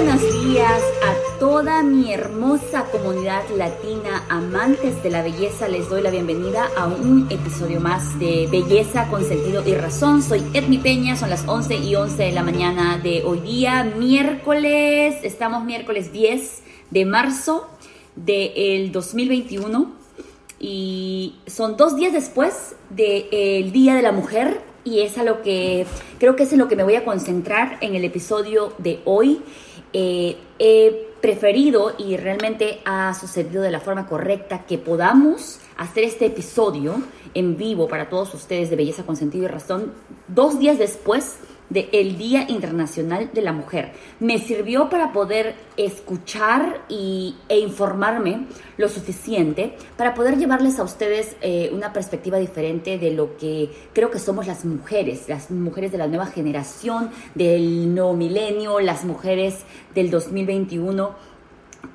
buenos días a toda mi hermosa comunidad latina, amantes de la belleza. Les doy la bienvenida a un episodio más de Belleza con sentido y razón. Soy Edmi Peña, son las 11 y 11 de la mañana de hoy día, miércoles. Estamos miércoles 10 de marzo del 2021 y son dos días después del Día de la Mujer y es a lo que creo que es en lo que me voy a concentrar en el episodio de hoy. Eh, he preferido y realmente ha sucedido de la forma correcta que podamos hacer este episodio en vivo para todos ustedes de Belleza con Sentido y Razón dos días después del Día Internacional de la Mujer. Me sirvió para poder escuchar y, e informarme lo suficiente para poder llevarles a ustedes eh, una perspectiva diferente de lo que creo que somos las mujeres, las mujeres de la nueva generación, del nuevo milenio, las mujeres del 2021,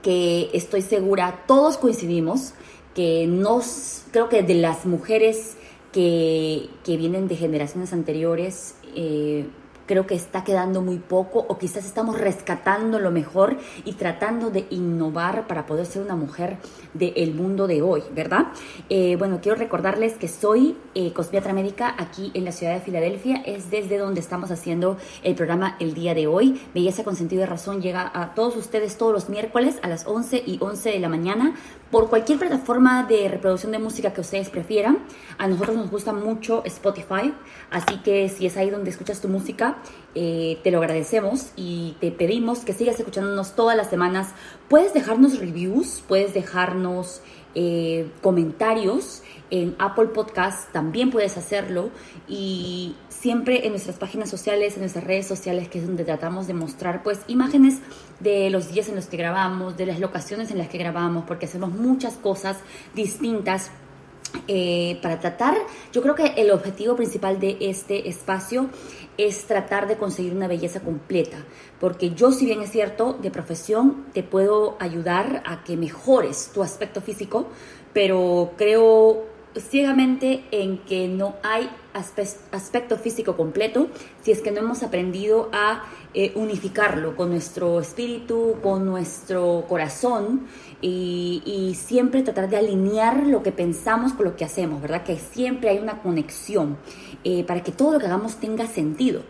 que estoy segura, todos coincidimos, que nos, creo que de las mujeres que, que vienen de generaciones anteriores, eh, creo que está quedando muy poco o quizás estamos rescatando lo mejor y tratando de innovar para poder ser una mujer del mundo de hoy, ¿verdad? Eh, bueno, quiero recordarles que soy eh, Cosmiatra Médica aquí en la ciudad de Filadelfia, es desde donde estamos haciendo el programa el día de hoy. Belleza con sentido de razón llega a todos ustedes todos los miércoles a las 11 y 11 de la mañana por cualquier plataforma de reproducción de música que ustedes prefieran. A nosotros nos gusta mucho Spotify, así que si es ahí donde escuchas tu música, eh, te lo agradecemos y te pedimos que sigas escuchándonos todas las semanas. Puedes dejarnos reviews, puedes dejarnos eh, comentarios en Apple Podcast, también puedes hacerlo y siempre en nuestras páginas sociales, en nuestras redes sociales, que es donde tratamos de mostrar pues imágenes de los días en los que grabamos, de las locaciones en las que grabamos, porque hacemos muchas cosas distintas eh, para tratar, yo creo que el objetivo principal de este espacio es tratar de conseguir una belleza completa, porque yo si bien es cierto, de profesión te puedo ayudar a que mejores tu aspecto físico, pero creo ciegamente en que no hay aspecto físico completo si es que no hemos aprendido a eh, unificarlo con nuestro espíritu, con nuestro corazón y, siempre tratar de alinear lo que pensamos con lo que hacemos, ¿verdad? Que siempre hay una conexión eh, para que todo lo que hagamos tenga sentido.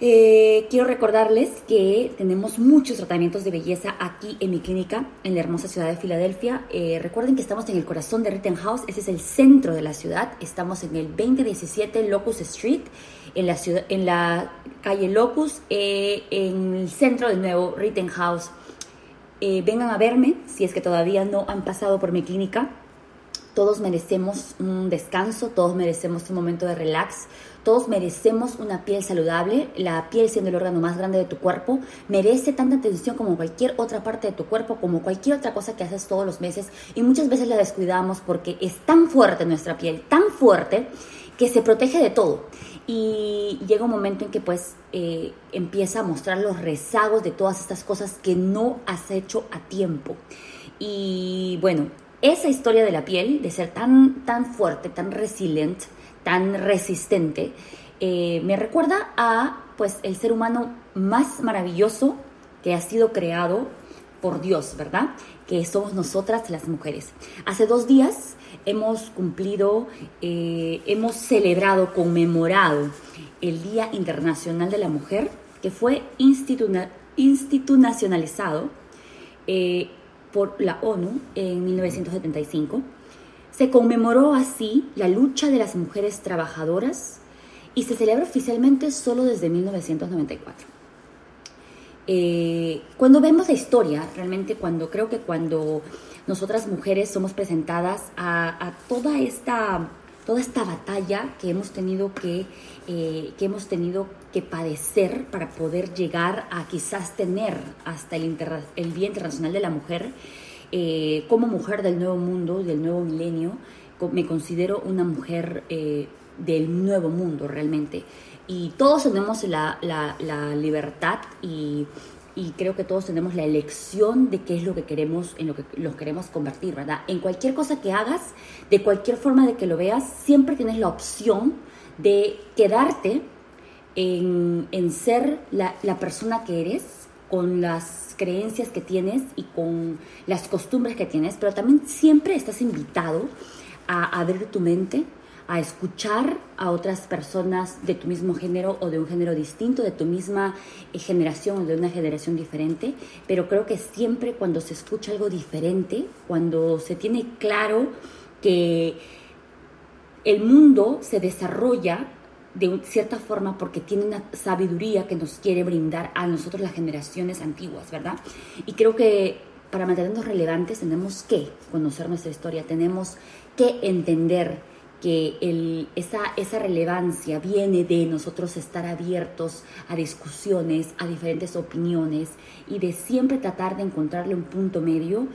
Eh, quiero recordarles que tenemos muchos tratamientos de belleza aquí en mi clínica en la hermosa ciudad de Filadelfia. Eh, recuerden que estamos en el corazón de Rittenhouse, ese es el centro de la ciudad. Estamos en el 2017 Locust Street, en la, calle Locust, eh, en el centro de nuevo Rittenhouse. vengan a verme si es que todavía no han pasado por mi clínica. Todos merecemos un descanso, todos merecemos un momento de relax, todos merecemos una piel saludable, la piel siendo el órgano más grande de tu cuerpo, merece tanta atención como cualquier otra parte de tu cuerpo, como cualquier otra cosa que haces todos los meses y muchas veces la descuidamos porque es tan fuerte nuestra piel, tan fuerte que se protege de todo. Y llega un momento en que pues eh, empieza a mostrar los rezagos de todas estas cosas que no has hecho a tiempo. Y bueno, esa historia de la piel, de ser tan, tan fuerte, tan resiliente, tan resistente, eh, me recuerda a pues el ser humano más maravilloso que ha sido creado por Dios, ¿verdad? Que somos nosotras las mujeres. Hace dos días hemos cumplido, eh, hemos celebrado, conmemorado el Día Internacional de la Mujer, que fue institucionalizado eh, por la ONU en 1975 se conmemoró así la lucha de las mujeres trabajadoras y se celebra oficialmente solo desde 1994. Eh, cuando vemos la historia, realmente cuando creo que cuando nosotras mujeres somos presentadas a, toda esta toda esta batalla que hemos tenido que, eh, que hemos tenido que padecer para poder llegar a quizás tener hasta el, el Día Internacional de la Mujer, eh, como mujer del nuevo mundo, del nuevo milenio, me considero una mujer eh, del nuevo mundo realmente. Y todos tenemos la, libertad y, creo que todos tenemos la elección de qué es lo que queremos, en lo que los queremos convertir, ¿verdad? En cualquier cosa que hagas, de cualquier forma de que lo veas, siempre tienes la opción de quedarte en, ser la, la persona que eres con las creencias que tienes y con las costumbres que tienes, pero también siempre estás invitado a abrir tu mente, a escuchar a otras personas de tu mismo género o de un género distinto, de tu misma eh, generación o de una generación diferente, pero creo que siempre cuando se escucha algo diferente, cuando se tiene claro que el mundo se desarrolla de cierta forma porque tiene una sabiduría que nos quiere brindar a nosotros las generaciones antiguas, ¿verdad? Y creo que para mantenernos relevantes tenemos que conocer nuestra historia, tenemos que entender que esa, esa relevancia viene de nosotros estar abiertos a discusiones, a diferentes opiniones y de siempre tratar de encontrarle un punto medio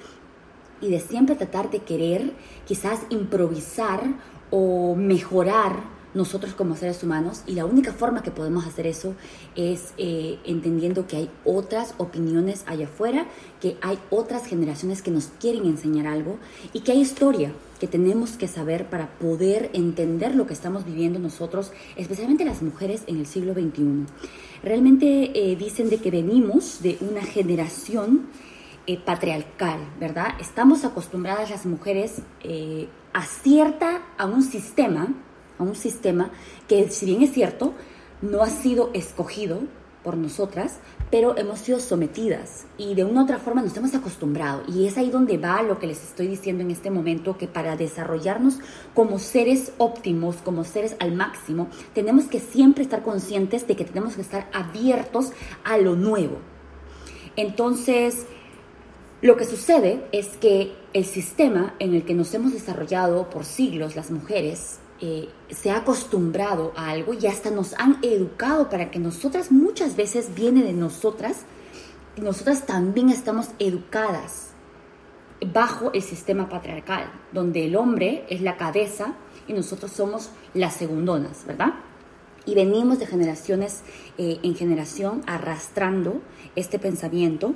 y de siempre tratar de querer quizás improvisar o mejorar nosotros como seres humanos y la única forma que podemos hacer eso es eh, entendiendo que hay otras opiniones allá afuera, que hay otras generaciones que nos quieren enseñar algo y que hay historia que tenemos que saber para poder entender lo que estamos viviendo nosotros, especialmente las mujeres en el siglo XXI. Realmente eh, dicen de que venimos de una generación eh, patriarcal, ¿verdad? Estamos acostumbradas las mujeres a cierta, a un sistema, a un sistema que si bien es cierto, no ha sido escogido por nosotras, pero hemos sido sometidas y de una u otra forma nos hemos acostumbrado. Y es ahí donde va lo que les estoy diciendo en este momento, que para desarrollarnos como seres óptimos, como seres al máximo, tenemos que siempre estar conscientes de que tenemos que estar abiertos a lo nuevo. Entonces, lo que sucede es que el sistema en el que nos hemos desarrollado por siglos las mujeres eh, se ha acostumbrado a algo y hasta nos han educado para que nosotras muchas veces viene de nosotras nosotras también estamos educadas bajo el sistema patriarcal, donde el hombre es la cabeza y nosotros somos las segundonas, ¿verdad? Y venimos de generaciones eh, en generación arrastrando este pensamiento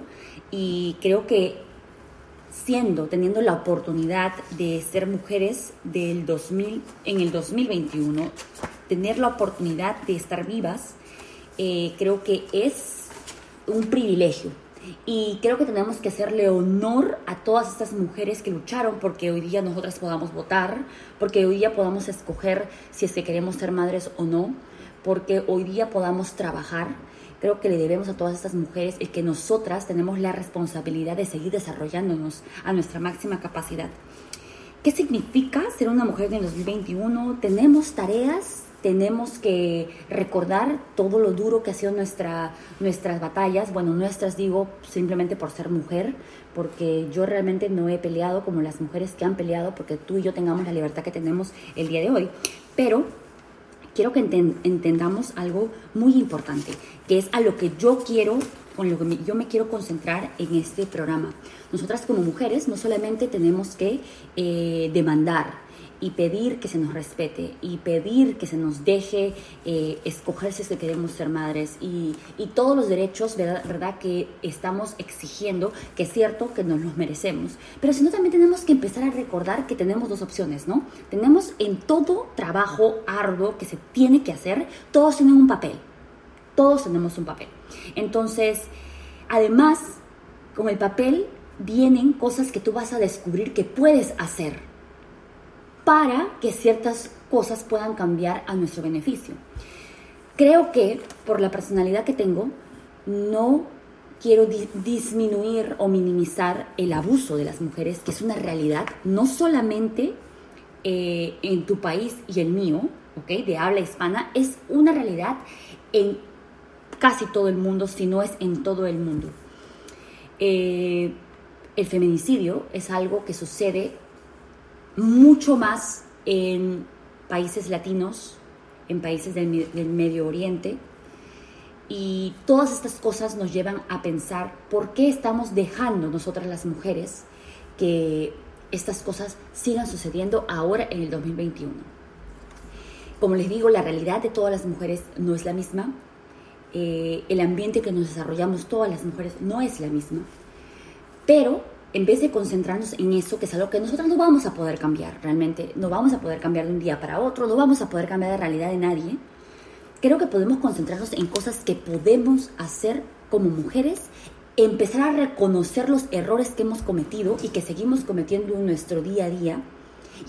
y creo que siendo, teniendo la oportunidad de ser mujeres del 2000, en el 2021, tener la oportunidad de estar vivas, eh, creo que es un privilegio. Y creo que tenemos que hacerle honor a todas estas mujeres que lucharon porque hoy día nosotras podamos votar, porque hoy día podamos escoger si es que queremos ser madres o no, porque hoy día podamos trabajar creo que le debemos a todas estas mujeres el que nosotras tenemos la responsabilidad de seguir desarrollándonos a nuestra máxima capacidad. ¿Qué significa ser una mujer en el 2021? Tenemos tareas, tenemos que recordar todo lo duro que ha sido nuestra, nuestras batallas, bueno, nuestras digo simplemente por ser mujer, porque yo realmente no he peleado como las mujeres que han peleado, porque tú y yo tengamos la libertad que tenemos el día de hoy, pero quiero que entendamos algo muy importante, que es a lo que yo quiero, con lo que yo me quiero concentrar en este programa. Nosotras como mujeres no solamente tenemos que eh, demandar, y pedir que se nos respete y pedir que se nos deje eh, escoger si queremos ser madres y, y todos los derechos, ¿verdad? Que estamos exigiendo, que es cierto que nos los merecemos. Pero si no, también tenemos que empezar a recordar que tenemos dos opciones, ¿no? Tenemos en todo trabajo arduo que se tiene que hacer, todos tienen un papel. Todos tenemos un papel. Entonces, además, con el papel vienen cosas que tú vas a descubrir que puedes hacer para que ciertas cosas puedan cambiar a nuestro beneficio. Creo que por la personalidad que tengo, no quiero disminuir o minimizar el abuso de las mujeres, que es una realidad, no solamente eh, en tu país y el mío, ¿okay? de habla hispana, es una realidad en casi todo el mundo, si no es en todo el mundo. Eh, el feminicidio es algo que sucede mucho más en países latinos, en países del, Medio Oriente. Y todas estas cosas nos llevan a pensar por qué estamos dejando nosotras las mujeres que estas cosas sigan sucediendo ahora en el 2021. Como les digo, la realidad de todas las mujeres no es la misma. Eh, el ambiente que nos desarrollamos todas las mujeres no es la misma. Pero en vez de concentrarnos en eso, que es algo que nosotros no vamos a poder cambiar realmente, no vamos a poder cambiar de un día para otro, no vamos a poder cambiar la realidad de nadie, creo que podemos concentrarnos en cosas que podemos hacer como mujeres empezar a reconocer los errores que hemos cometido y que seguimos cometiendo en nuestro día a día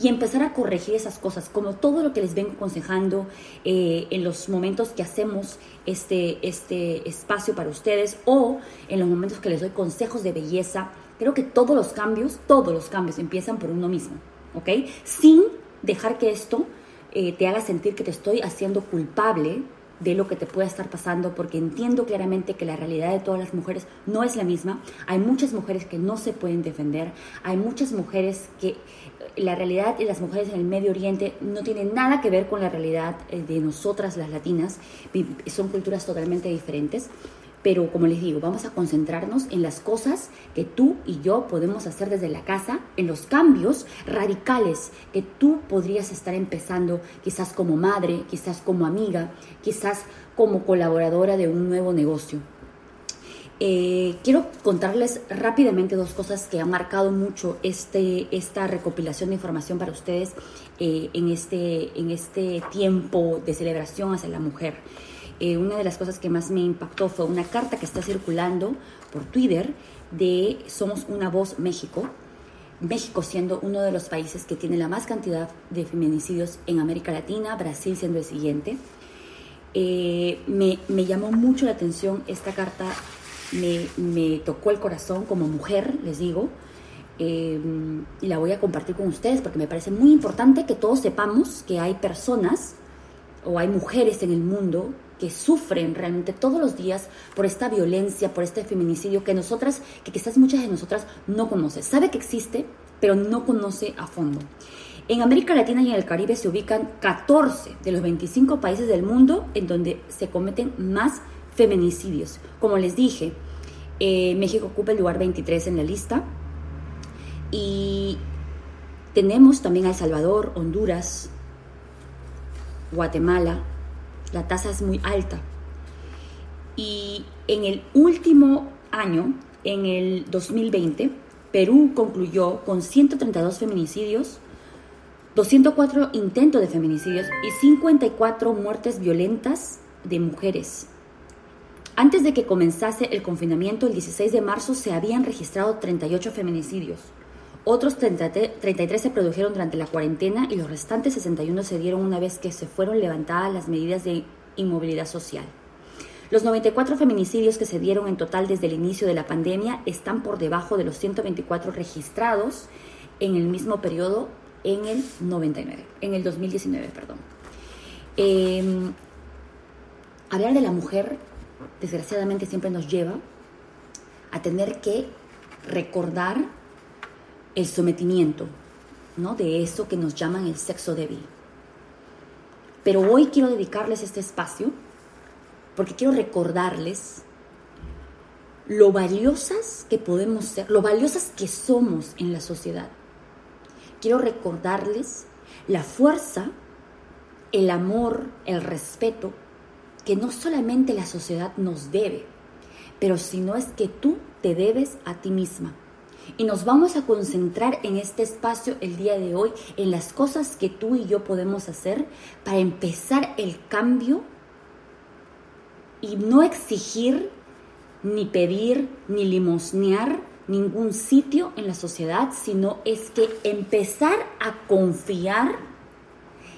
y empezar a corregir esas cosas, como todo lo que les vengo aconsejando eh, en los momentos que hacemos este, este espacio para ustedes o en los momentos que les doy consejos de belleza. Creo que todos los cambios, todos los cambios empiezan por uno mismo, ¿ok? Sin dejar que esto eh, te haga sentir que te estoy haciendo culpable de lo que te pueda estar pasando, porque entiendo claramente que la realidad de todas las mujeres no es la misma. Hay muchas mujeres que no se pueden defender, hay muchas mujeres que la realidad de las mujeres en el Medio Oriente no tiene nada que ver con la realidad eh, de nosotras las latinas, son culturas totalmente diferentes. Pero como les digo, vamos a concentrarnos en las cosas que tú y yo podemos hacer desde la casa, en los cambios radicales que tú podrías estar empezando, quizás como madre, quizás como amiga, quizás como colaboradora de un nuevo negocio. Eh, quiero contarles rápidamente dos cosas que han marcado mucho este, esta recopilación de información para ustedes eh, en, este, en este tiempo de celebración hacia la mujer. Eh, una de las cosas que más me impactó fue una carta que está circulando por Twitter de Somos una voz México. México siendo uno de los países que tiene la más cantidad de feminicidios en América Latina, Brasil siendo el siguiente. Eh, me, me, llamó mucho la atención esta carta, me, me tocó el corazón como mujer, les digo, eh, y la voy a compartir con ustedes porque me parece muy importante que todos sepamos que hay personas o hay mujeres en el mundo que sufren realmente todos los días por esta violencia, por este feminicidio que nosotras, que quizás muchas de nosotras no conocen. Sabe que existe, pero no conoce a fondo. En América Latina y en el Caribe se ubican 14 de los 25 países del mundo en donde se cometen más feminicidios. Como les dije, eh, México ocupa el lugar 23 en la lista y tenemos también a El Salvador, Honduras, Guatemala, la tasa es muy alta. Y en el último año, en el 2020, Perú concluyó con 132 feminicidios, 204 intentos de feminicidios y 54 muertes violentas de mujeres. Antes de que comenzase el confinamiento, el 16 de marzo se habían registrado 38 feminicidios. Otros 33 se produjeron durante la cuarentena y los restantes 61 se dieron una vez que se fueron levantadas las medidas de inmovilidad social. Los 94 feminicidios que se dieron en total desde el inicio de la pandemia están por debajo de los 124 registrados en el mismo periodo en el 99, en el 2019, perdón. Em, hablar de la mujer, desgraciadamente, siempre nos lleva a tener que recordar el sometimiento, ¿no? De eso que nos llaman el sexo débil. Pero hoy quiero dedicarles este espacio porque quiero recordarles lo valiosas que podemos ser, lo valiosas que somos en la sociedad. Quiero recordarles la fuerza, el amor, el respeto que no solamente la sociedad nos debe, pero sino es que tú te debes a ti misma. Y nos vamos a concentrar en este espacio el día de hoy, en las cosas que tú y yo podemos hacer para empezar el cambio y no exigir, ni pedir, ni limosnear ningún sitio en la sociedad, sino es que empezar a confiar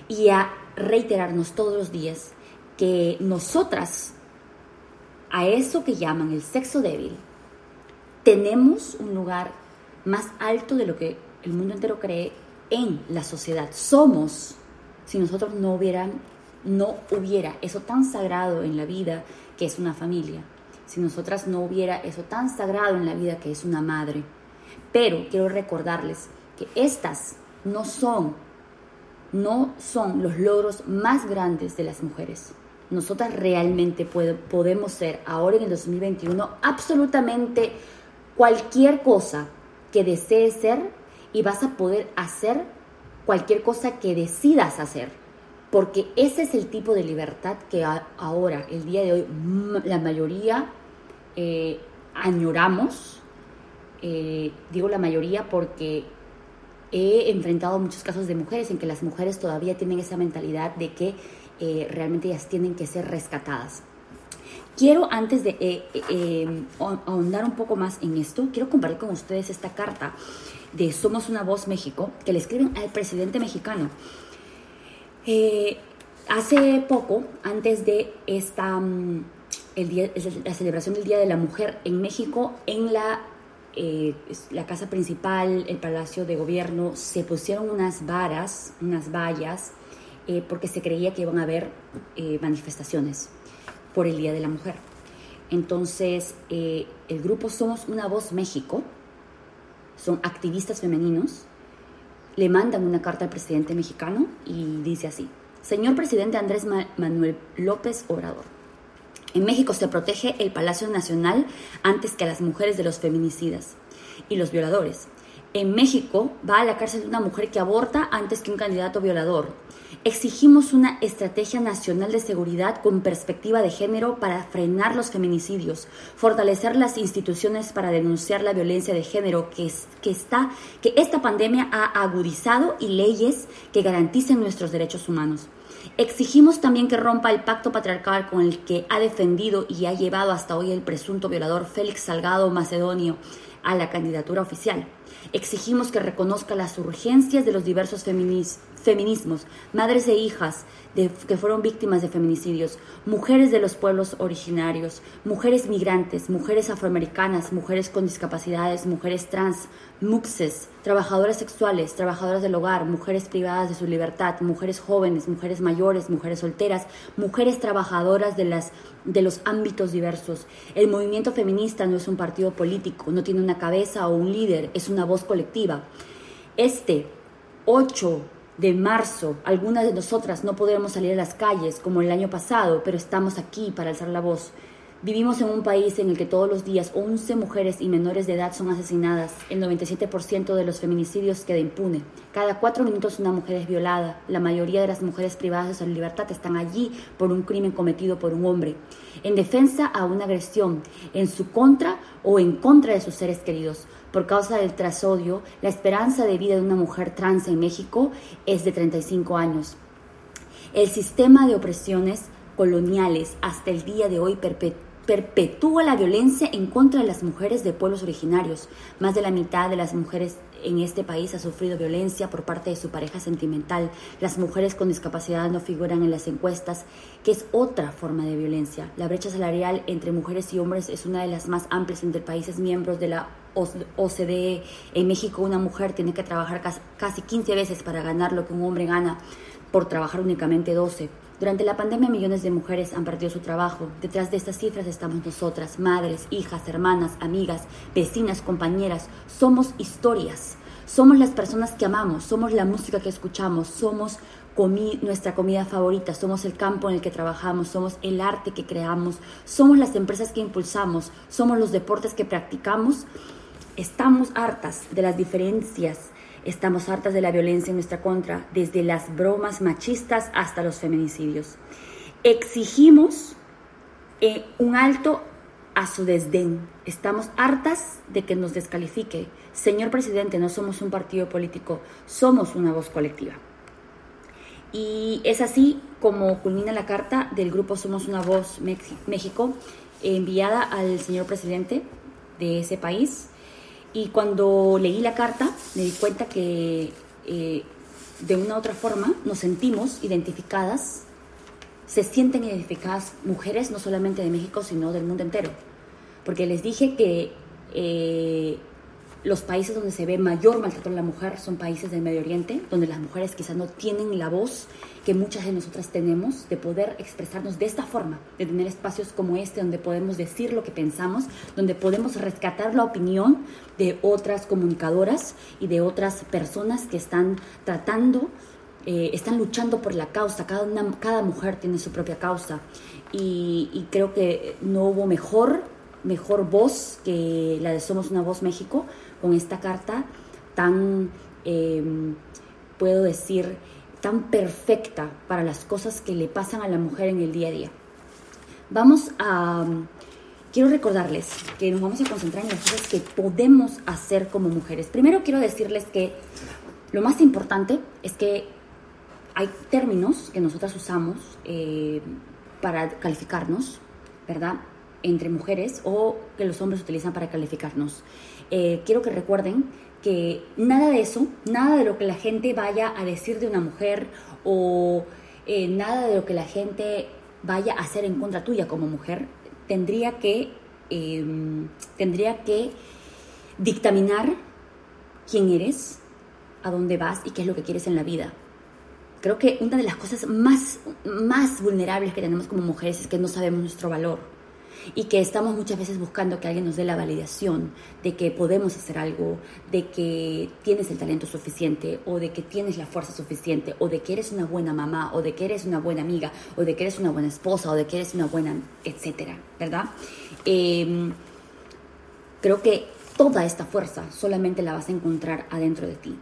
y a reiterarnos todos los días que nosotras, a eso que llaman el sexo débil, tenemos un lugar más alto de lo que el mundo entero cree en la sociedad. Somos, si nosotros no hubieran, no hubiera eso tan sagrado en la vida que es una familia, si nosotras no hubiera eso tan sagrado en la vida que es una madre. Pero quiero recordarles que estas no son, no son los logros más grandes de las mujeres. Nosotras realmente podemos ser ahora en el 2021 absolutamente cualquier cosa que desees ser y vas a poder hacer cualquier cosa que decidas hacer. Porque ese es el tipo de libertad que ahora, el día de hoy, la mayoría eh, añoramos. Eh, digo la mayoría porque he enfrentado muchos casos de mujeres en que las mujeres todavía tienen esa mentalidad de que eh, realmente ellas tienen que ser rescatadas. Quiero, antes de eh, eh, ahondar un poco más en esto, quiero compartir con ustedes esta carta de Somos una Voz México que le escriben al presidente mexicano. Eh, hace poco, antes de esta, mm, el día, la celebración del Día de la Mujer en México, en la, la casa principal, el Palacio de Gobierno, se pusieron unas varas, unas vallas, porque se creía que iban a haber manifestaciones por el Día de la Mujer. Entonces, eh, el grupo Somos Una Voz México, son activistas femeninos, le mandan una carta al presidente mexicano y dice así, Señor presidente Andrés Manuel López Obrador, en México se protege el Palacio Nacional antes que a las mujeres de los feminicidas y los violadores. En México va a la cárcel una mujer que aborta antes que un candidato violador. Exigimos una estrategia nacional de seguridad con perspectiva de género para frenar los feminicidios, fortalecer las instituciones para denunciar la violencia de género que, que, está, que esta pandemia ha agudizado y leyes que garanticen nuestros derechos humanos. Exigimos también que rompa el pacto patriarcal con el que ha defendido y ha llevado hasta hoy el presunto violador Félix Salgado Macedonio a la candidatura oficial. Exigimos que reconozca las urgencias de los diversos feminismos, madres e hijas que fueron víctimas de feminicidios, mujeres de los pueblos originarios, mujeres migrantes, mujeres afroamericanas, mujeres con discapacidades, mujeres trans, muxes, trabajadoras sexuales, trabajadoras del hogar, mujeres privadas de su libertad, mujeres jóvenes, mujeres mayores, mujeres solteras, mujeres trabajadoras de, de los ámbitos diversos. El movimiento feminista no es un partido político, no tiene una cabeza o un líder, es una voz colectiva. Este 8 de marzo, algunas de nosotras no podremos salir a las calles como el año pasado, pero estamos aquí para alzar la voz. Vivimos en un país en el que todos los días 11 mujeres y menores de edad son asesinadas. El 97% de los feminicidios queda impune. Cada cuatro minutos una mujer es violada. La mayoría de las mujeres privadas de su libertad están allí por un crimen cometido por un hombre, en defensa a una agresión, en su contra o en contra de sus seres queridos. Por causa del trasodio, la esperanza de vida de una mujer trans en México es de 35 años. El sistema de opresiones coloniales hasta el día de hoy perpetúa la violencia en contra de las mujeres de pueblos originarios. Más de la mitad de las mujeres en este país ha sufrido violencia por parte de su pareja sentimental. Las mujeres con discapacidad no figuran en las encuestas, que es otra forma de violencia. La brecha salarial entre mujeres y hombres es una de las más amplias entre países miembros de la OCDE. En México una mujer tiene que trabajar casi 15 veces para ganar lo que un hombre gana por trabajar únicamente 12. Durante la pandemia millones de mujeres han perdido su trabajo. Detrás de estas cifras estamos nosotras, madres, hijas, hermanas, amigas, vecinas, compañeras. Somos historias. Somos las personas que amamos, somos la música que escuchamos, somos nuestra comida favorita, somos el campo en el que trabajamos, somos el arte que creamos, somos las empresas que impulsamos, somos los deportes que practicamos. Estamos hartas de las diferencias Estamos hartas de la violencia en nuestra contra, desde las bromas machistas hasta los feminicidios. Exigimos eh, un alto a su desdén. Estamos hartas de que nos descalifique. Señor presidente, no somos un partido político, somos una voz colectiva. Y es así como culmina la carta del grupo Somos una Voz México, enviada al señor presidente de ese país, y cuando leí la carta me di cuenta que eh, de una u otra forma nos sentimos identificadas, se sienten identificadas mujeres no solamente de México, sino del mundo entero. Porque les dije que eh, los países donde se ve mayor maltrato a la mujer son países del Medio Oriente, donde las mujeres quizás no tienen la voz que muchas de nosotras tenemos de poder expresarnos de esta forma, de tener espacios como este donde podemos decir lo que pensamos, donde podemos rescatar la opinión de otras comunicadoras y de otras personas que están tratando, eh, están luchando por la causa, cada, cada mujer tiene su propia causa. Y creo que no hubo mejor, mejor voz que la de Somos una Voz México con esta carta tan, em, puedo decir, tan perfecta para las cosas que le pasan a la mujer en el día a día. Vamos a, quiero recordarles que nos vamos a concentrar en las cosas que podemos hacer como mujeres. Primero quiero decirles que lo más importante es que hay términos que nosotras usamos eh, para calificarnos ¿verdad? Entre mujeres o que los hombres utilizan para calificarnos. Eh, quiero que recuerden que nada de eso, nada de lo que la gente vaya a decir de una mujer o eh, nada de lo que la gente vaya a hacer en contra tuya como mujer, tendría que, em, tendría que dictaminar quién eres, a dónde vas y qué es lo que quieres en la vida. Creo que una de las cosas más, más vulnerables que tenemos como mujeres es que no sabemos nuestro valor y que estamos muchas veces buscando que alguien nos dé la validación de que podemos hacer algo, de que tienes el talento suficiente o de que tienes la fuerza suficiente o de que eres una buena mamá o de que eres una buena amiga o de que eres una buena esposa o de que eres una buena, etcétera, ¿verdad? Em, creo que toda esta fuerza solamente la vas a encontrar adentro de ti.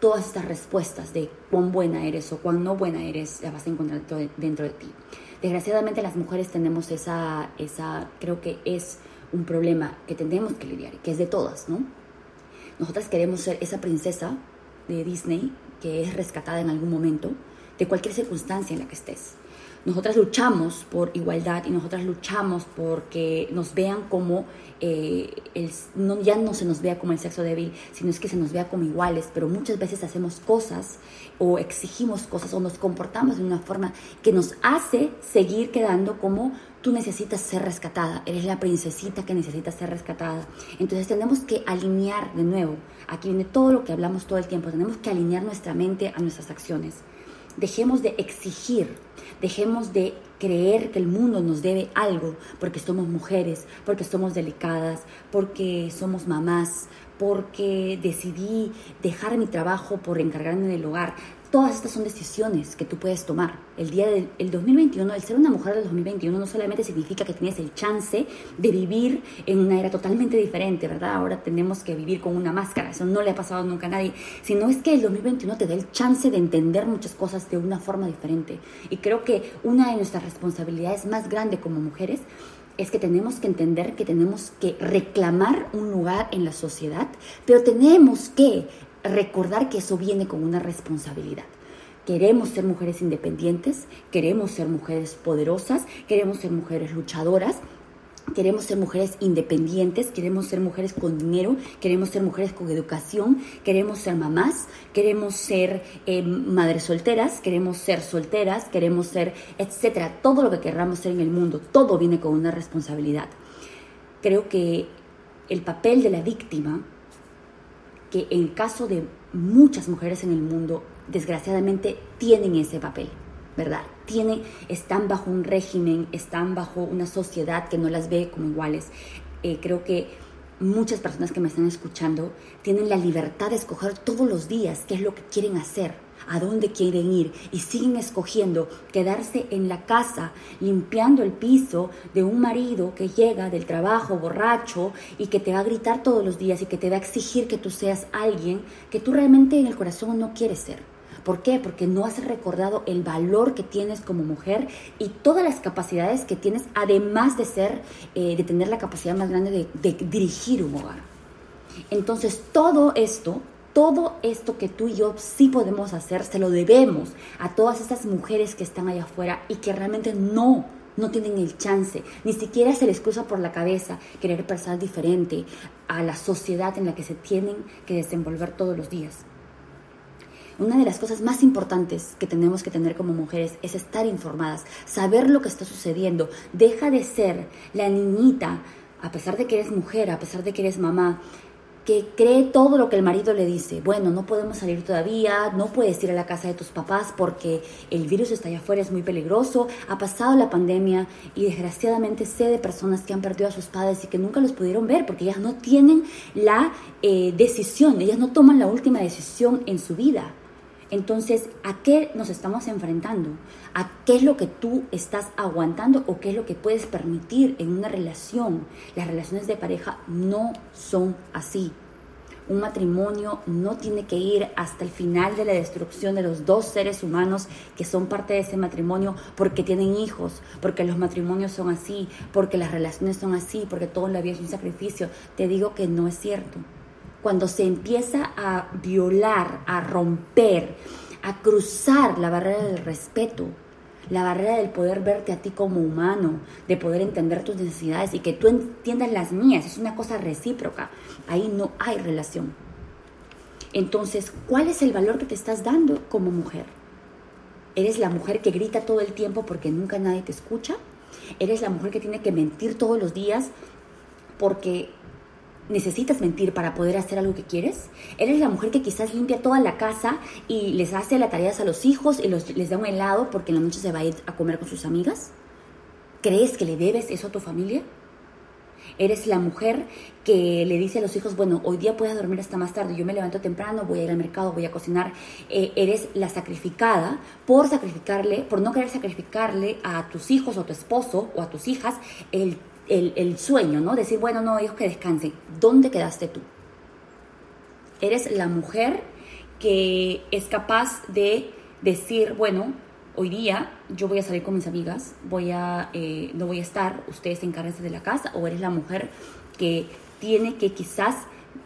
Todas estas respuestas de cuán buena eres o cuán no buena eres, las vas a encontrar dentro de ti. Desgraciadamente las mujeres tenemos esa, esa, creo que es un problema que tenemos que lidiar, que es de todas, ¿no? Nosotras queremos ser esa princesa de Disney que es rescatada en algún momento, de cualquier circunstancia en la que estés. Nosotras luchamos por igualdad y nosotras luchamos porque nos vean como, eh, el, no, ya no se nos vea como el sexo débil, sino es que se nos vea como iguales, pero muchas veces hacemos cosas o exigimos cosas o nos comportamos de una forma que nos hace seguir quedando como tú necesitas ser rescatada, eres la princesita que necesita ser rescatada. Entonces tenemos que alinear de nuevo, aquí viene todo lo que hablamos todo el tiempo, tenemos que alinear nuestra mente a nuestras acciones. Dejemos de exigir, dejemos de creer que el mundo nos debe algo porque somos mujeres, porque somos delicadas, porque somos mamás, porque decidí dejar mi trabajo por encargarme del hogar. Todas estas son decisiones que tú puedes tomar. El día del el 2021, el ser una mujer del 2021 no solamente significa que tienes el chance de vivir en una era totalmente diferente, ¿verdad? Ahora tenemos que vivir con una máscara, eso no le ha pasado nunca a nadie, sino es que el 2021 te da el chance de entender muchas cosas de una forma diferente. Y creo que una de nuestras responsabilidades más grandes como mujeres es que tenemos que entender que tenemos que reclamar un lugar en la sociedad, pero tenemos que recordar que eso viene con una responsabilidad. Queremos ser mujeres independientes, queremos ser mujeres poderosas, queremos ser mujeres luchadoras, queremos ser mujeres independientes, queremos ser mujeres con dinero, queremos ser mujeres con educación, queremos ser mamás, queremos ser eh, madres solteras, queremos ser solteras, queremos ser, etcétera. Todo lo que queramos ser en el mundo, todo viene con una responsabilidad. Creo que el papel de la víctima que en caso de muchas mujeres en el mundo, desgraciadamente, tienen ese papel, ¿verdad? Tienen, están bajo un régimen, están bajo una sociedad que no las ve como iguales. Eh, creo que muchas personas que me están escuchando tienen la libertad de escoger todos los días qué es lo que quieren hacer a dónde quieren ir y siguen escogiendo quedarse en la casa limpiando el piso de un marido que llega del trabajo borracho y que te va a gritar todos los días y que te va a exigir que tú seas alguien que tú realmente en el corazón no quieres ser. ¿Por qué? Porque no has recordado el valor que tienes como mujer y todas las capacidades que tienes, además de ser, eh, de tener la capacidad más grande de, de dirigir un hogar. Entonces, todo esto todo esto que tú y yo sí podemos hacer, se lo debemos a todas estas mujeres que están allá afuera y que realmente no, no tienen el chance, ni siquiera se les cruza por la cabeza querer pensar diferente a la sociedad en la que se tienen que desenvolver todos los días. Una de las cosas más importantes que tenemos que tener como mujeres es estar informadas, saber lo que está sucediendo. Deja de ser la niñita, a pesar de que eres mujer, a pesar de que eres mamá, que cree todo lo que el marido le dice. Bueno, no podemos salir todavía, no puedes ir a la casa de tus papás porque el virus está allá afuera, es muy peligroso, ha pasado la pandemia y desgraciadamente sé de personas que han perdido a sus padres y que nunca los pudieron ver porque ellas no tienen la eh, decisión, ellas no toman la última decisión en su vida. Entonces, ¿a qué nos estamos enfrentando? ¿A qué es lo que tú estás aguantando o qué es lo que puedes permitir en una relación? Las relaciones de pareja no son así. Un matrimonio no tiene que ir hasta el final de la destrucción de los dos seres humanos que son parte de ese matrimonio porque tienen hijos, porque los matrimonios son así, porque las relaciones son así, porque todo en la vida es un sacrificio. Te digo que no es cierto cuando se empieza a violar, a romper, a cruzar la barrera del respeto, la barrera del poder verte a ti como humano, de poder entender tus necesidades y que tú entiendas las mías, es una cosa recíproca. Ahí no hay relación. Entonces, ¿cuál es el valor que te estás dando como mujer? ¿Eres la mujer que grita todo el tiempo porque nunca nadie te escucha? ¿Eres la mujer que tiene que mentir todos los días porque necesitas mentir para poder hacer algo que quieres? ¿Eres la mujer que quizás limpia toda la casa y les hace las tareas a los hijos y les da un helado porque en la noche se va a ir a comer con sus amigas? ¿Crees que le debes eso a tu familia? Eres la mujer que le dice a los hijos, bueno, hoy día puedes dormir hasta más tarde, yo me levanto temprano, voy a ir al mercado, voy a cocinar. Eh, eres la sacrificada por sacrificarle, por no querer sacrificarle a tus hijos o a tu esposo o a tus hijas el el, sueño, ¿no? Decir, bueno, no, ellos que descansen. ¿Dónde quedaste tú? Eres la mujer que es capaz de decir, bueno, hoy día yo voy a salir con mis amigas, voy a, eh, no voy a estar, ustedes encárguense de la casa, o eres la mujer que tiene que quizás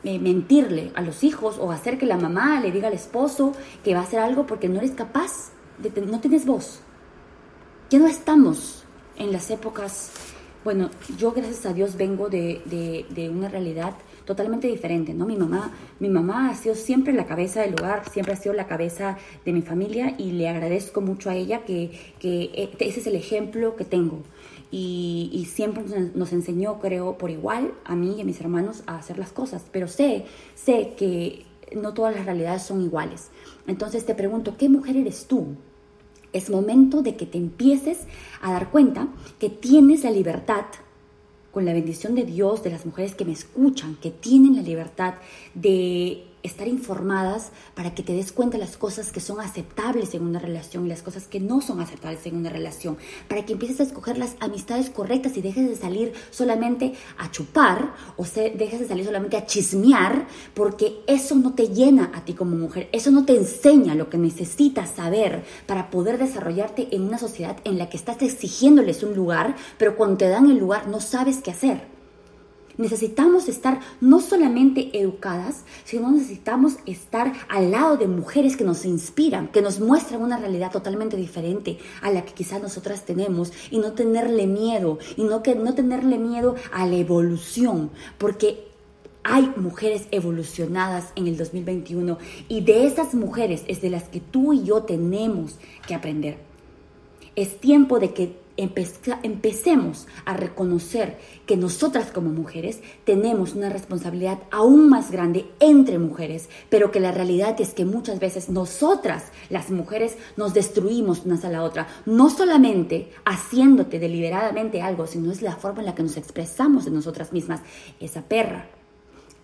eh, mentirle a los hijos o hacer que la mamá le diga al esposo que va a hacer algo porque no eres capaz, de no tienes voz. Ya no estamos en las épocas bueno, yo gracias a Dios vengo de, de, una realidad totalmente diferente, ¿no? Mi mamá, mi mamá ha sido siempre la cabeza del hogar, siempre ha sido la cabeza de mi familia y le agradezco mucho a ella que, que e, ese es el ejemplo que tengo. Y, y, siempre nos enseñó, creo, por igual a mí y a mis hermanos a hacer las cosas. Pero sé, sé que no todas las realidades son iguales. Entonces te pregunto, ¿qué mujer eres tú? Es momento de que te empieces a dar cuenta que tienes la libertad, con la bendición de Dios, de las mujeres que me escuchan, que tienen la libertad de estar informadas para que te des cuenta las cosas que son aceptables en una relación y las cosas que no son aceptables en una relación, para que empieces a escoger las amistades correctas y dejes de salir solamente a chupar o se, dejes de salir solamente a chismear, porque eso no te llena a ti como mujer, eso no te enseña lo que necesitas saber para poder desarrollarte en una sociedad en la que estás exigiéndoles un lugar, pero cuando te dan el lugar no sabes qué hacer. Necesitamos estar no solamente educadas, sino necesitamos estar al lado de mujeres que nos inspiran, que nos muestran una realidad totalmente diferente a la que quizás nosotras tenemos y no tenerle miedo y no, que, no tenerle miedo a la evolución, porque hay mujeres evolucionadas en el 2021 y de esas mujeres es de las que tú y yo tenemos que aprender. Es tiempo de que empecemos a reconocer que nosotras como mujeres tenemos una responsabilidad aún más grande entre mujeres, pero que la realidad es que muchas veces nosotras, las mujeres, nos destruimos unas a la otra, no solamente haciéndote deliberadamente algo, sino es la forma en la que nos expresamos de nosotras mismas, esa perra,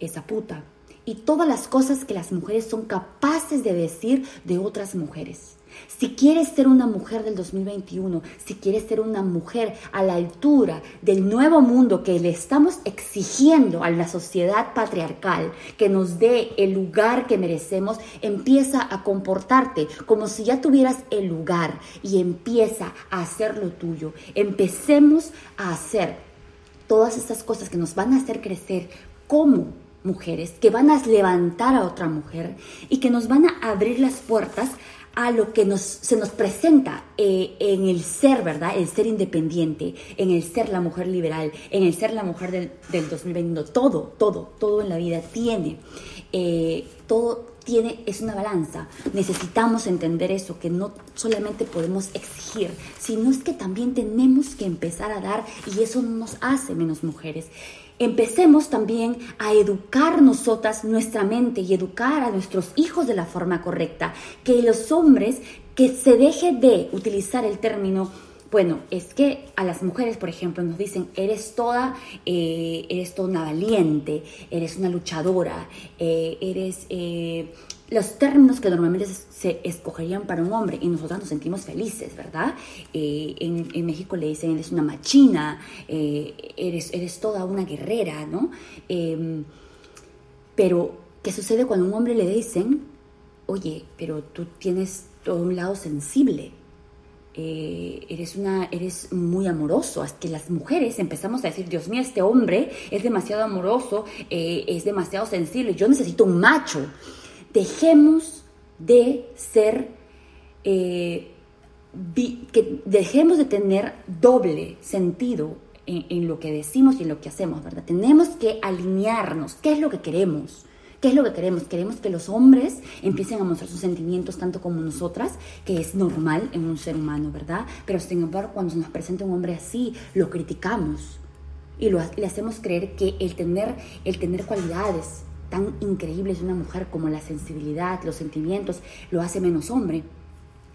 esa puta, y todas las cosas que las mujeres son capaces de decir de otras mujeres. Si quieres ser una mujer del 2021, si quieres ser una mujer a la altura del nuevo mundo que le estamos exigiendo a la sociedad patriarcal, que nos dé el lugar que merecemos, empieza a comportarte como si ya tuvieras el lugar y empieza a hacer lo tuyo. Empecemos a hacer todas estas cosas que nos van a hacer crecer como mujeres, que van a levantar a otra mujer y que nos van a abrir las puertas a lo que nos, se nos presenta eh, en el ser, ¿verdad? El ser independiente, en el ser la mujer liberal, en el ser la mujer del, del 2021. Todo, todo, todo en la vida tiene, eh, todo tiene, es una balanza. Necesitamos entender eso, que no solamente podemos exigir, sino es que también tenemos que empezar a dar y eso no nos hace menos mujeres empecemos también a educar nosotras nuestra mente y educar a nuestros hijos de la forma correcta. Que los hombres, que se deje de utilizar el término bueno, es que a las mujeres, por ejemplo, nos dicen, eres toda, eh, eres toda una valiente, eres una luchadora, eh, eres eh, los términos que normalmente se escogerían para un hombre y nosotros nos sentimos felices, ¿verdad? Eh, en, México le dicen, eres una machina, eh, eres, eres toda una guerrera, ¿no? Em, pero, ¿qué sucede cuando a un hombre le dicen, oye, pero tú tienes todo un lado sensible? Eh, eres, una, eres muy amoroso. Hasta que las mujeres empezamos a decir, Dios mío, este hombre es demasiado amoroso, es demasiado sensible, yo necesito un macho. Dejemos de ser, eh, que dejemos de tener doble sentido en, lo que decimos y en lo que hacemos, ¿verdad? Tenemos que alinearnos. ¿Qué es lo que queremos? ¿Qué es lo que queremos? Queremos que los hombres empiecen a mostrar sus sentimientos tanto como nosotras, que es normal en un ser humano, ¿verdad? Pero sin embargo, cuando nos presenta un hombre así, lo criticamos y lo, le hacemos creer que el tener, el tener cualidades tan increíbles de una mujer como la sensibilidad, los sentimientos, lo hace menos hombre.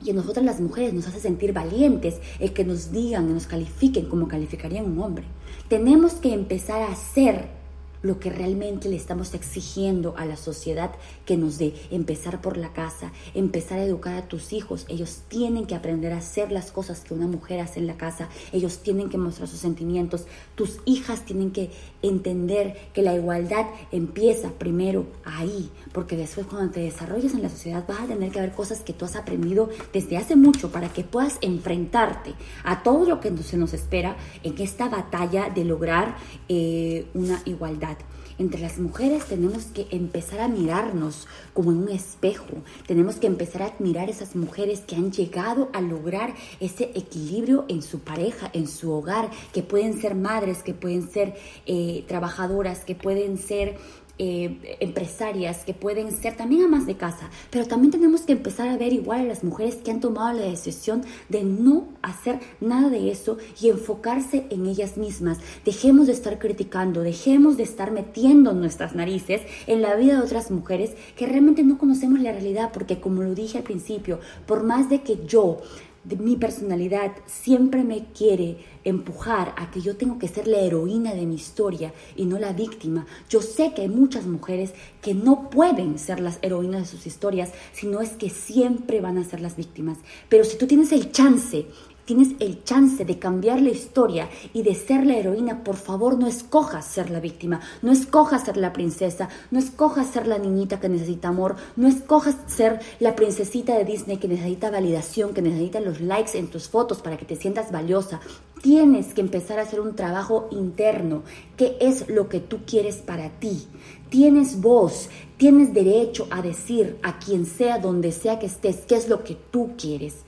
Y a nosotras las mujeres nos hace sentir valientes el que nos digan y nos califiquen como calificarían un hombre. Tenemos que empezar a ser lo que realmente le estamos exigiendo a la sociedad que nos dé. Empezar por la casa, empezar a educar a tus hijos. Ellos tienen que aprender a hacer las cosas que una mujer hace en la casa. Ellos tienen que mostrar sus sentimientos. Tus hijas tienen que entender que la igualdad empieza primero ahí, porque después cuando te desarrolles en la sociedad vas a tener que ver cosas que tú has aprendido desde hace mucho para que puedas enfrentarte a todo lo que se nos espera en esta batalla de lograr eh, una igualdad entre las mujeres tenemos que empezar a mirarnos como en un espejo. Tenemos que empezar a admirar esas mujeres que han llegado a lograr ese equilibrio en su pareja, en su hogar, que pueden ser madres, que pueden ser eh, trabajadoras, que pueden ser eh, empresarias que pueden ser también amas de casa, pero también tenemos que empezar a ver igual a las mujeres que han tomado la decisión de no hacer nada de eso y enfocarse en ellas mismas. Dejemos de estar criticando, dejemos de estar metiendo nuestras narices en la vida de otras mujeres que realmente no conocemos la realidad, porque como lo dije al principio, por más de que yo de mi personalidad siempre me quiere empujar a que yo tengo que ser la heroína de mi historia y no la víctima. Yo sé que hay muchas mujeres que no pueden ser las heroínas de sus historias, sino es que siempre van a ser las víctimas. Pero si tú tienes el chance tienes el chance de cambiar la historia y de ser la heroína, por favor no escojas ser la víctima, no escojas ser la princesa, no escojas ser la niñita que necesita amor, no escojas ser la princesita de Disney que necesita validación, que necesita los likes en tus fotos para que te sientas valiosa. Tienes que empezar a hacer un trabajo interno. ¿Qué es lo que tú quieres para ti? Tienes voz, tienes derecho a decir a quien sea, donde sea que estés, qué es lo que tú quieres.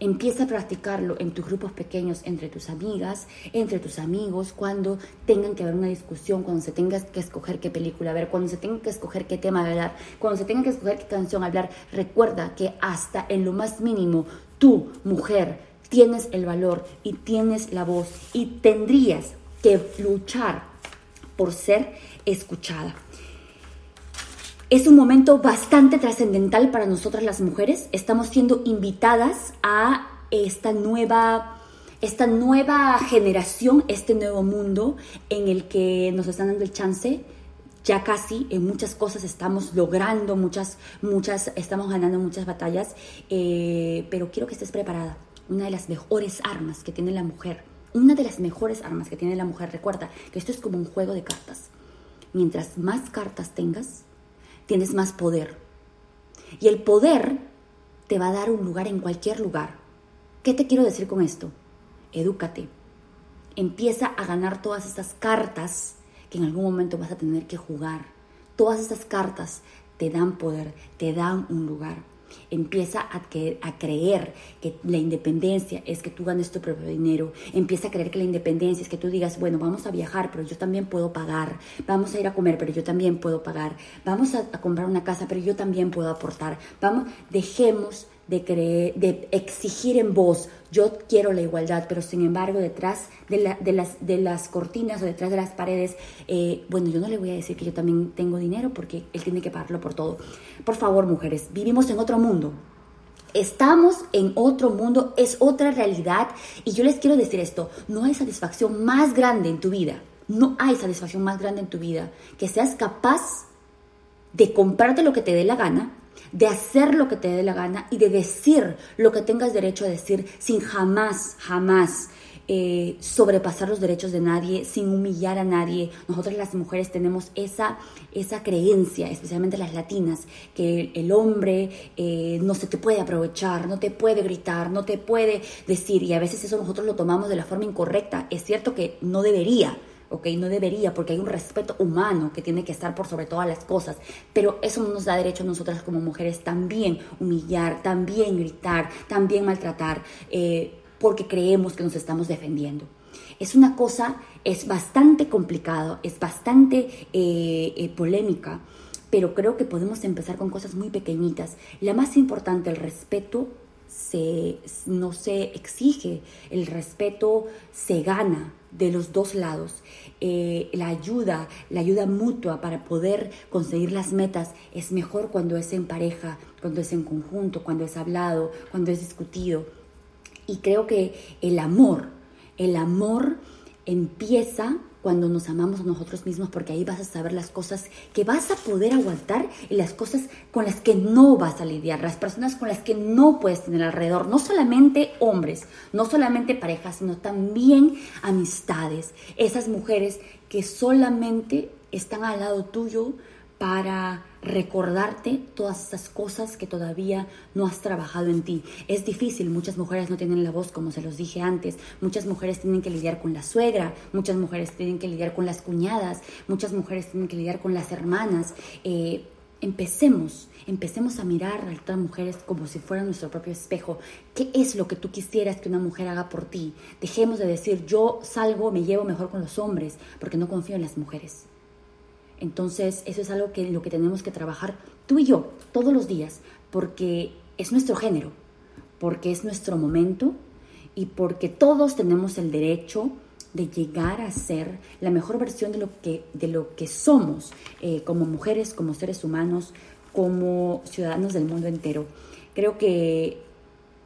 Empieza a practicarlo en tus grupos pequeños, entre tus amigas, entre tus amigos, cuando tengan que haber una discusión, cuando se tenga que escoger qué película ver, cuando se tenga que escoger qué tema hablar, cuando se tenga que escoger qué canción hablar. Recuerda que hasta en lo más mínimo, tú, mujer, tienes el valor y tienes la voz y tendrías que luchar por ser escuchada. Es un momento bastante trascendental para nosotras las mujeres. Estamos siendo invitadas a esta nueva, esta nueva generación, este nuevo mundo en el que nos están dando el chance. Ya casi en muchas cosas estamos logrando, muchas, muchas, estamos ganando muchas batallas, eh, pero quiero que estés preparada. Una de las mejores armas que tiene la mujer, una de las mejores armas que tiene la mujer, recuerda que esto es como un juego de cartas. Mientras más cartas tengas, tienes más poder. Y el poder te va a dar un lugar en cualquier lugar. ¿Qué te quiero decir con esto? Edúcate. Empieza a ganar todas estas cartas que en algún momento vas a tener que jugar. Todas estas cartas te dan poder, te dan un lugar. Empieza a, a, creer que la independencia es que tú ganes tu propio dinero. Empieza a creer que la independencia es que tú digas, bueno, vamos a viajar, pero yo también puedo pagar. Vamos a ir a comer, pero yo también puedo pagar. Vamos a, comprar una casa, pero yo también puedo aportar. Vamos, dejemos de, creer, de exigir en voz, yo quiero la igualdad, pero sin embargo detrás de, las, de las cortinas o detrás de las paredes, eh, bueno, yo no le voy a decir que yo también tengo dinero porque él tiene que pagarlo por todo. Por favor, mujeres, vivimos en otro mundo. Estamos en otro mundo, es otra realidad y yo les quiero decir esto, no hay satisfacción más grande en tu vida, no hay satisfacción más grande en tu vida que seas capaz de comprarte lo que te dé la gana, de hacer lo que te dé la gana y de decir lo que tengas derecho a decir sin jamás, jamás eh, sobrepasar los derechos de nadie, sin humillar a nadie. Nosotras las mujeres tenemos esa, esa creencia, especialmente las latinas, que el, hombre eh, no se te puede aprovechar, no te puede gritar, no te puede decir, y a veces eso nosotros lo tomamos de la forma incorrecta. Es cierto que no debería, ¿ok? No debería, porque hay un respeto humano que tiene que estar por sobre todas las cosas, pero eso no nos da derecho a nosotras como mujeres también humillar, también gritar, también maltratar, eh, porque creemos que nos estamos defendiendo. Es una cosa, es bastante complicado, es bastante eh, eh, polémica, pero creo que podemos empezar con cosas muy pequeñitas. La más importante, el respeto se, no se exige, el respeto se gana de los dos lados. Eh, la ayuda, la ayuda mutua para poder conseguir las metas es mejor cuando es en pareja, cuando es en conjunto, cuando es hablado, cuando es discutido. Y creo que el amor, el amor empieza cuando nos amamos a nosotros mismos, porque ahí vas a saber las cosas que vas a poder aguantar y las cosas con las que no vas a lidiar, las personas con las que no puedes tener alrededor, no solamente hombres, no solamente parejas, sino también amistades, esas mujeres que solamente están al lado tuyo para recordarte todas esas cosas que todavía no has trabajado en ti. Es difícil, muchas mujeres no tienen la voz, como se los dije antes, muchas mujeres tienen que lidiar con la suegra, muchas mujeres tienen que lidiar con las cuñadas, muchas mujeres tienen que lidiar con las hermanas. Eh, empecemos, empecemos a mirar a otras mujeres como si fueran nuestro propio espejo. ¿Qué es lo que tú quisieras que una mujer haga por ti? Dejemos de decir, yo salgo, me llevo mejor con los hombres, porque no confío en las mujeres. Entonces, eso es algo que lo que tenemos que trabajar tú y yo todos los días, porque es nuestro género, porque es nuestro momento y porque todos tenemos el derecho de llegar a ser la mejor versión de lo que, de lo que somos eh, como mujeres, como seres humanos, como ciudadanos del mundo entero. Creo que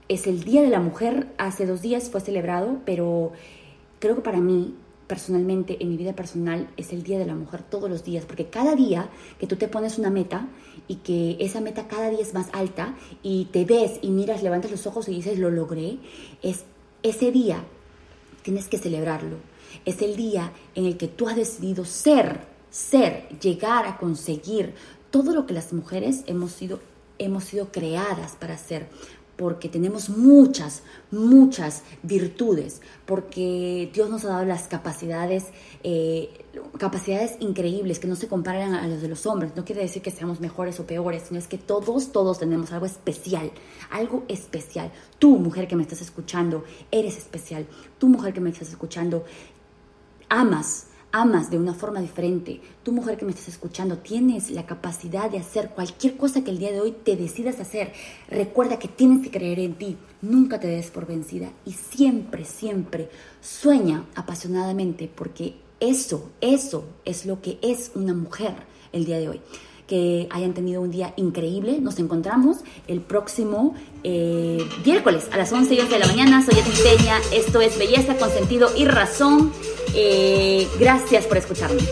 es el Día de la Mujer, hace dos días fue celebrado, pero creo que para mí personalmente, en mi vida personal, es el Día de la Mujer todos los días, porque cada día que tú te pones una meta y que esa meta cada día es más alta y te ves y miras, levantas los ojos y dices, lo logré, es ese día tienes que celebrarlo. Es el día en el que tú has decidido ser, ser, llegar a conseguir todo lo que las mujeres hemos sido, hemos sido creadas para hacer porque tenemos muchas, muchas virtudes, porque Dios nos ha dado las capacidades, eh, capacidades increíbles que no se comparan a los de los hombres. No quiere decir que seamos mejores o peores, sino es que todos, todos tenemos algo especial, algo especial. Tú, mujer que me estás escuchando, eres especial. Tú, mujer que me estás escuchando, amas amas de una forma diferente. Tú mujer que me estás escuchando, tienes la capacidad de hacer cualquier cosa que el día de hoy te decidas hacer. Recuerda que tienes que creer en ti. Nunca te des por vencida y siempre, siempre sueña apasionadamente porque eso, eso es lo que es una mujer el día de hoy que hayan tenido un día increíble. Nos encontramos el próximo eh, miércoles a las 11 de la mañana. Soy Edwin Peña. Esto es Belleza con Sentido y Razón. Eh, gracias por escucharme.